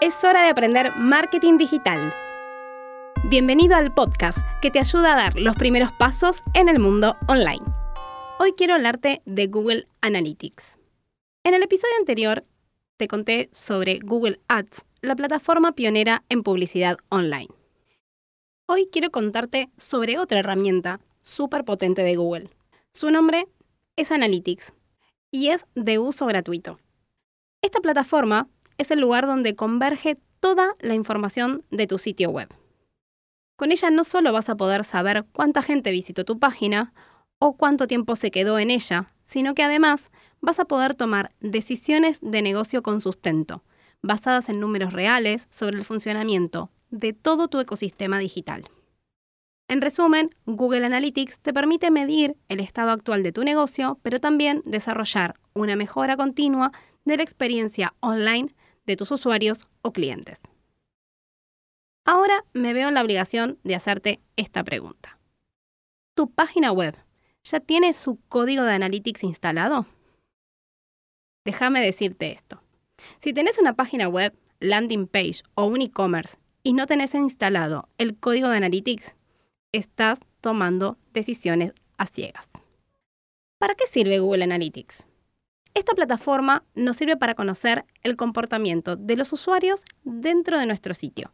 Es hora de aprender marketing digital. Bienvenido al podcast que te ayuda a dar los primeros pasos en el mundo online. Hoy quiero hablarte de Google Analytics. En el episodio anterior te conté sobre Google Ads, la plataforma pionera en publicidad online. Hoy quiero contarte sobre otra herramienta súper potente de Google. Su nombre es Analytics y es de uso gratuito. Esta plataforma es el lugar donde converge toda la información de tu sitio web. Con ella no solo vas a poder saber cuánta gente visitó tu página o cuánto tiempo se quedó en ella, sino que además vas a poder tomar decisiones de negocio con sustento, basadas en números reales sobre el funcionamiento de todo tu ecosistema digital. En resumen, Google Analytics te permite medir el estado actual de tu negocio, pero también desarrollar una mejora continua de la experiencia online de tus usuarios o clientes. Ahora me veo en la obligación de hacerte esta pregunta. ¿Tu página web ya tiene su código de Analytics instalado? Déjame decirte esto. Si tenés una página web, landing page o un e-commerce y no tenés instalado el código de Analytics, estás tomando decisiones a ciegas. ¿Para qué sirve Google Analytics? Esta plataforma nos sirve para conocer el comportamiento de los usuarios dentro de nuestro sitio,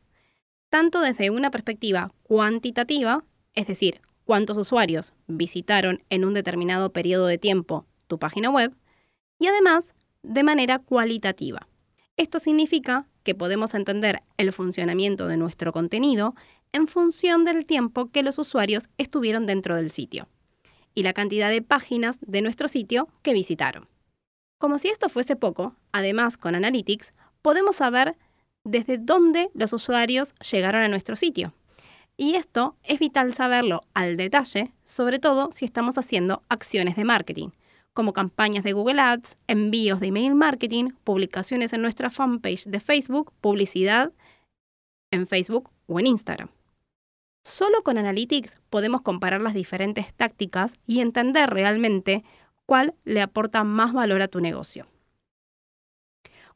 tanto desde una perspectiva cuantitativa, es decir, cuántos usuarios visitaron en un determinado periodo de tiempo tu página web, y además de manera cualitativa. Esto significa que podemos entender el funcionamiento de nuestro contenido en función del tiempo que los usuarios estuvieron dentro del sitio y la cantidad de páginas de nuestro sitio que visitaron. Como si esto fuese poco, además con Analytics podemos saber desde dónde los usuarios llegaron a nuestro sitio. Y esto es vital saberlo al detalle, sobre todo si estamos haciendo acciones de marketing, como campañas de Google Ads, envíos de email marketing, publicaciones en nuestra fanpage de Facebook, publicidad en Facebook o en Instagram. Solo con Analytics podemos comparar las diferentes tácticas y entender realmente cuál le aporta más valor a tu negocio.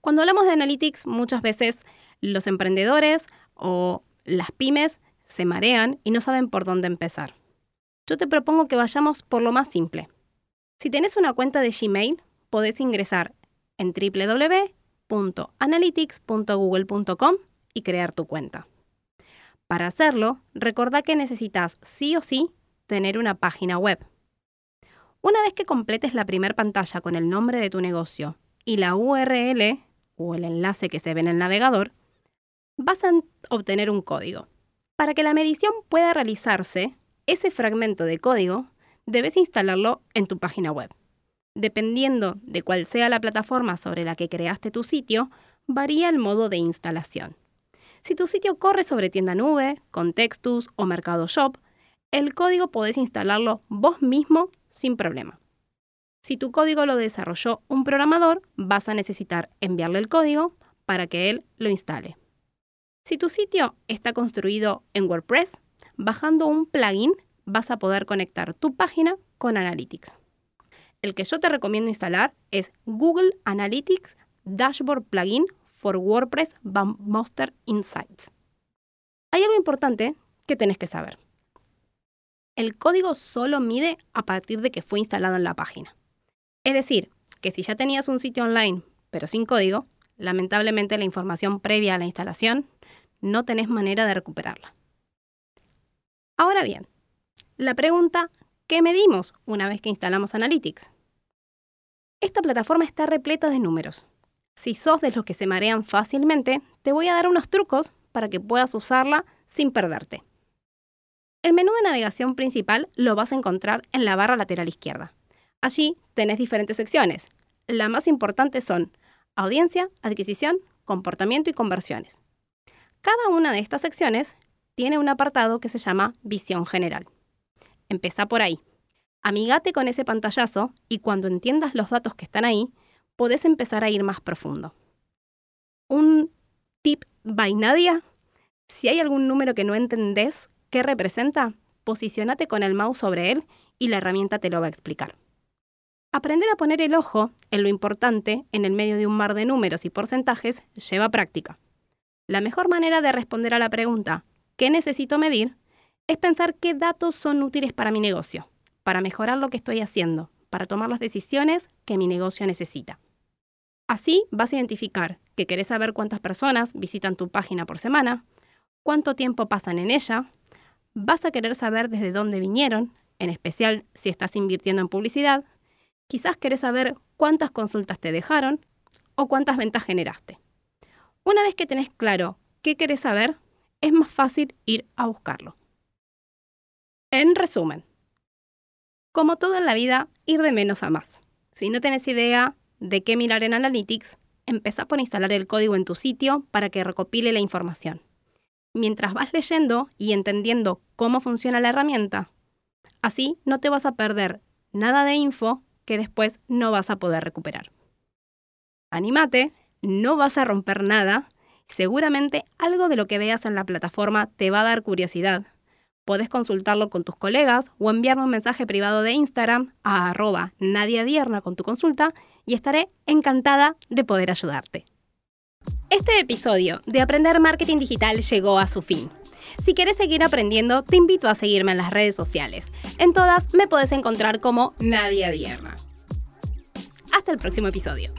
Cuando hablamos de Analytics, muchas veces los emprendedores o las pymes se marean y no saben por dónde empezar. Yo te propongo que vayamos por lo más simple. Si tenés una cuenta de Gmail, podés ingresar en www.analytics.google.com y crear tu cuenta. Para hacerlo, recordá que necesitas sí o sí tener una página web. Una vez que completes la primera pantalla con el nombre de tu negocio y la URL o el enlace que se ve en el navegador, vas a obtener un código. Para que la medición pueda realizarse, ese fragmento de código debes instalarlo en tu página web. Dependiendo de cuál sea la plataforma sobre la que creaste tu sitio, varía el modo de instalación. Si tu sitio corre sobre tienda nube, Contextus o Mercado Shop, el código podés instalarlo vos mismo sin problema. Si tu código lo desarrolló un programador, vas a necesitar enviarle el código para que él lo instale. Si tu sitio está construido en WordPress, bajando un plugin vas a poder conectar tu página con Analytics. El que yo te recomiendo instalar es Google Analytics Dashboard Plugin for WordPress Monster Insights. Hay algo importante que tenés que saber el código solo mide a partir de que fue instalado en la página. Es decir, que si ya tenías un sitio online pero sin código, lamentablemente la información previa a la instalación no tenés manera de recuperarla. Ahora bien, la pregunta, ¿qué medimos una vez que instalamos Analytics? Esta plataforma está repleta de números. Si sos de los que se marean fácilmente, te voy a dar unos trucos para que puedas usarla sin perderte. El menú de navegación principal lo vas a encontrar en la barra lateral izquierda. Allí tenés diferentes secciones. Las más importantes son audiencia, adquisición, comportamiento y conversiones. Cada una de estas secciones tiene un apartado que se llama visión general. Empezá por ahí. Amigate con ese pantallazo y cuando entiendas los datos que están ahí, podés empezar a ir más profundo. Un tip by Nadia. Si hay algún número que no entendés, ¿Qué representa? Posicionate con el mouse sobre él y la herramienta te lo va a explicar. Aprender a poner el ojo en lo importante en el medio de un mar de números y porcentajes lleva práctica. La mejor manera de responder a la pregunta ¿qué necesito medir? es pensar qué datos son útiles para mi negocio, para mejorar lo que estoy haciendo, para tomar las decisiones que mi negocio necesita. Así vas a identificar que querés saber cuántas personas visitan tu página por semana, cuánto tiempo pasan en ella, vas a querer saber desde dónde vinieron, en especial si estás invirtiendo en publicidad, quizás querés saber cuántas consultas te dejaron o cuántas ventas generaste. Una vez que tenés claro qué querés saber, es más fácil ir a buscarlo. En resumen, como todo en la vida, ir de menos a más. Si no tenés idea de qué mirar en Analytics, empezá por instalar el código en tu sitio para que recopile la información. Mientras vas leyendo y entendiendo cómo funciona la herramienta, así no te vas a perder nada de info que después no vas a poder recuperar. Anímate, no vas a romper nada, seguramente algo de lo que veas en la plataforma te va a dar curiosidad Podés consultarlo con tus colegas o enviarme un mensaje privado de Instagram a arroba nadiadierna con tu consulta y estaré encantada de poder ayudarte. Este episodio de Aprender Marketing Digital llegó a su fin. Si quieres seguir aprendiendo, te invito a seguirme en las redes sociales. En todas me puedes encontrar como Nadia Dierna. Hasta el próximo episodio.